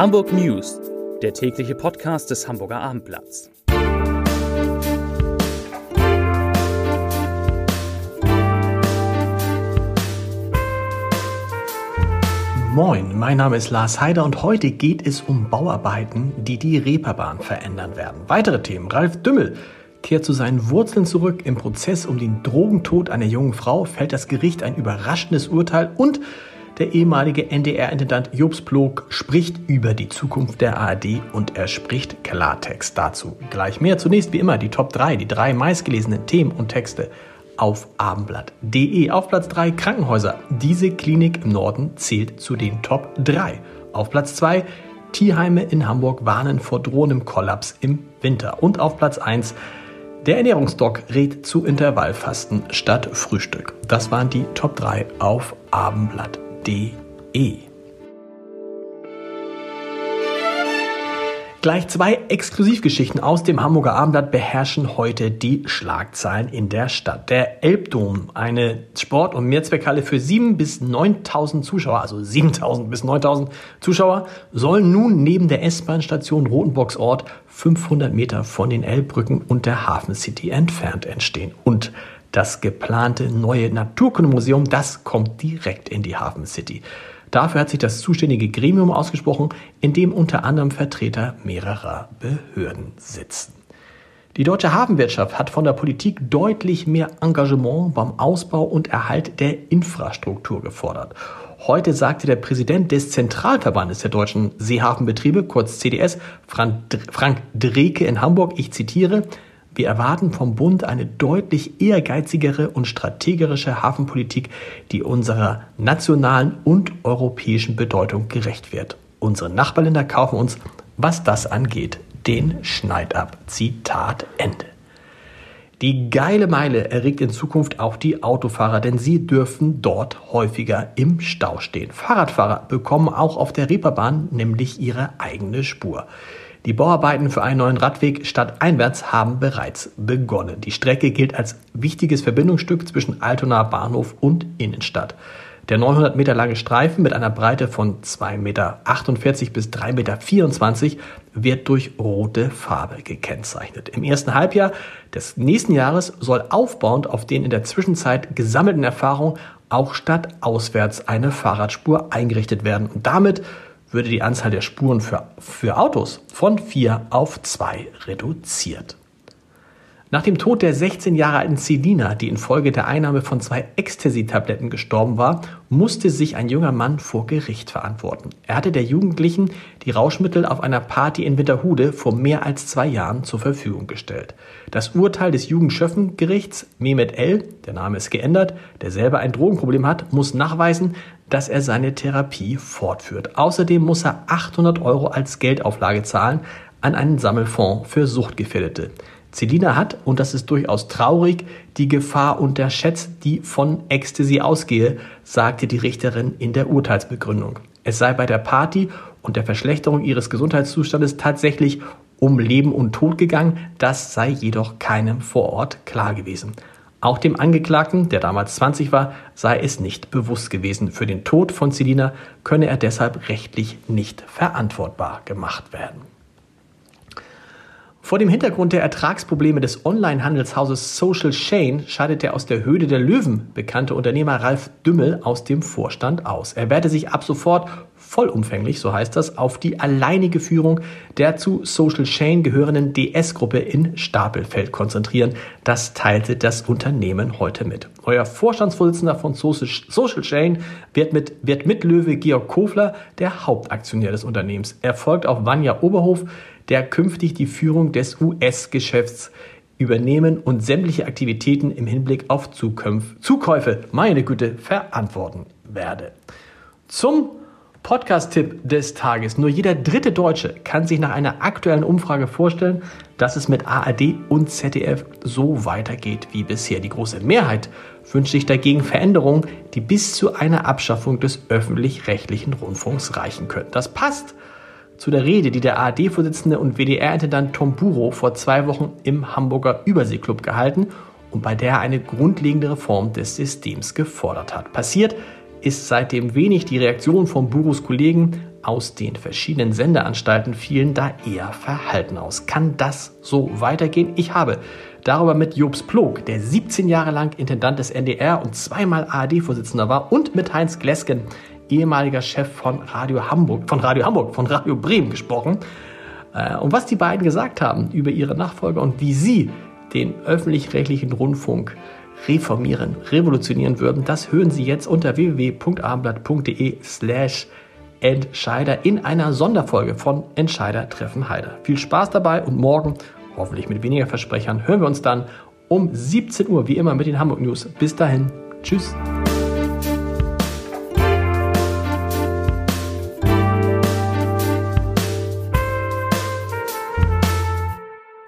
Hamburg News, der tägliche Podcast des Hamburger Abendblatts. Moin, mein Name ist Lars Heider und heute geht es um Bauarbeiten, die die Reeperbahn verändern werden. Weitere Themen. Ralf Dümmel kehrt zu seinen Wurzeln zurück. Im Prozess um den Drogentod einer jungen Frau fällt das Gericht ein überraschendes Urteil und der ehemalige NDR-Intendant Jobs Plog spricht über die Zukunft der ARD und er spricht Klartext dazu. Gleich mehr. Zunächst wie immer die Top 3, die drei meistgelesenen Themen und Texte auf abendblatt.de. Auf Platz 3 Krankenhäuser. Diese Klinik im Norden zählt zu den Top 3. Auf Platz 2 Tierheime in Hamburg warnen vor drohendem Kollaps im Winter. Und auf Platz 1 der Ernährungsdoc rät zu Intervallfasten statt Frühstück. Das waren die Top 3 auf abendblatt.de www.ftf.de. Gleich zwei Exklusivgeschichten aus dem Hamburger Abendblatt beherrschen heute die Schlagzeilen in der Stadt. Der Elbdom, eine Sport- und Mehrzweckhalle für 7.000 bis 9.000 Zuschauer, also 7.000 bis 9.000 Zuschauer, soll nun neben der S-Bahn-Station Rotenburgsort 500 Meter von den Elbbrücken und der Hafen City entfernt entstehen. Und das geplante neue Naturkundemuseum, das kommt direkt in die Hafen City. Dafür hat sich das zuständige Gremium ausgesprochen, in dem unter anderem Vertreter mehrerer Behörden sitzen. Die deutsche Hafenwirtschaft hat von der Politik deutlich mehr Engagement beim Ausbau und Erhalt der Infrastruktur gefordert. Heute sagte der Präsident des Zentralverbandes der deutschen Seehafenbetriebe, kurz CDS, Frank Dreke in Hamburg, ich zitiere, wir erwarten vom Bund eine deutlich ehrgeizigere und strategische Hafenpolitik, die unserer nationalen und europäischen Bedeutung gerecht wird. Unsere Nachbarländer kaufen uns, was das angeht, den Schneid ab. Zitat Ende. Die geile Meile erregt in Zukunft auch die Autofahrer, denn sie dürfen dort häufiger im Stau stehen. Fahrradfahrer bekommen auch auf der Reeperbahn nämlich ihre eigene Spur. Die Bauarbeiten für einen neuen Radweg stadteinwärts haben bereits begonnen. Die Strecke gilt als wichtiges Verbindungsstück zwischen Altona Bahnhof und Innenstadt. Der 900 Meter lange Streifen mit einer Breite von 2,48 Meter bis 3,24 Meter wird durch rote Farbe gekennzeichnet. Im ersten Halbjahr des nächsten Jahres soll aufbauend auf den in der Zwischenzeit gesammelten Erfahrungen auch stadtauswärts eine Fahrradspur eingerichtet werden. Und damit würde die Anzahl der Spuren für, für Autos von vier auf zwei reduziert. Nach dem Tod der 16 Jahre alten Selina, die infolge der Einnahme von zwei Ecstasy-Tabletten gestorben war, musste sich ein junger Mann vor Gericht verantworten. Er hatte der Jugendlichen die Rauschmittel auf einer Party in Winterhude vor mehr als zwei Jahren zur Verfügung gestellt. Das Urteil des Jugendschöffengerichts Mehmet L., der Name ist geändert, der selber ein Drogenproblem hat, muss nachweisen, dass er seine Therapie fortführt. Außerdem muss er 800 Euro als Geldauflage zahlen an einen Sammelfonds für Suchtgefährdete. Celina hat, und das ist durchaus traurig, die Gefahr unterschätzt, die von Ecstasy ausgehe, sagte die Richterin in der Urteilsbegründung. Es sei bei der Party und der Verschlechterung ihres Gesundheitszustandes tatsächlich um Leben und Tod gegangen, das sei jedoch keinem vor Ort klar gewesen. Auch dem Angeklagten, der damals 20 war, sei es nicht bewusst gewesen. Für den Tod von Celina könne er deshalb rechtlich nicht verantwortbar gemacht werden. Vor dem Hintergrund der Ertragsprobleme des Online-Handelshauses Social Chain scheidet der aus der Höhle der Löwen bekannte Unternehmer Ralf Dümmel aus dem Vorstand aus. Er werde sich ab sofort vollumfänglich, so heißt das, auf die alleinige Führung der zu Social Chain gehörenden DS-Gruppe in Stapelfeld konzentrieren. Das teilte das Unternehmen heute mit. Euer Vorstandsvorsitzender von Social Chain wird mit, wird mit Löwe Georg Kofler der Hauptaktionär des Unternehmens. Er folgt auf Vanja Oberhof, der künftig die Führung des US-Geschäfts übernehmen und sämtliche Aktivitäten im Hinblick auf Zukäufe, meine Güte, verantworten werde. Zum Podcast-Tipp des Tages. Nur jeder dritte Deutsche kann sich nach einer aktuellen Umfrage vorstellen, dass es mit ARD und ZDF so weitergeht wie bisher. Die große Mehrheit wünscht sich dagegen Veränderungen, die bis zu einer Abschaffung des öffentlich-rechtlichen Rundfunks reichen können. Das passt zu der Rede, die der ARD-Vorsitzende und WDR-Intendant Tom Buro vor zwei Wochen im Hamburger Überseeklub gehalten und bei der er eine grundlegende Reform des Systems gefordert hat. Passiert ist seitdem wenig. Die Reaktion von Buros Kollegen aus den verschiedenen Sendeanstalten fielen da eher verhalten aus. Kann das so weitergehen? Ich habe darüber mit Jobs Plog, der 17 Jahre lang Intendant des NDR und zweimal ARD-Vorsitzender war, und mit Heinz Glesken, ehemaliger Chef von Radio Hamburg, von Radio Hamburg, von Radio Bremen gesprochen. Äh, und was die beiden gesagt haben über ihre Nachfolger und wie sie den öffentlich-rechtlichen Rundfunk reformieren, revolutionieren würden, das hören Sie jetzt unter www.abendblatt.de slash Entscheider in einer Sonderfolge von Entscheider treffen Heider. Viel Spaß dabei und morgen, hoffentlich mit weniger Versprechern, hören wir uns dann um 17 Uhr, wie immer mit den Hamburg News. Bis dahin, tschüss.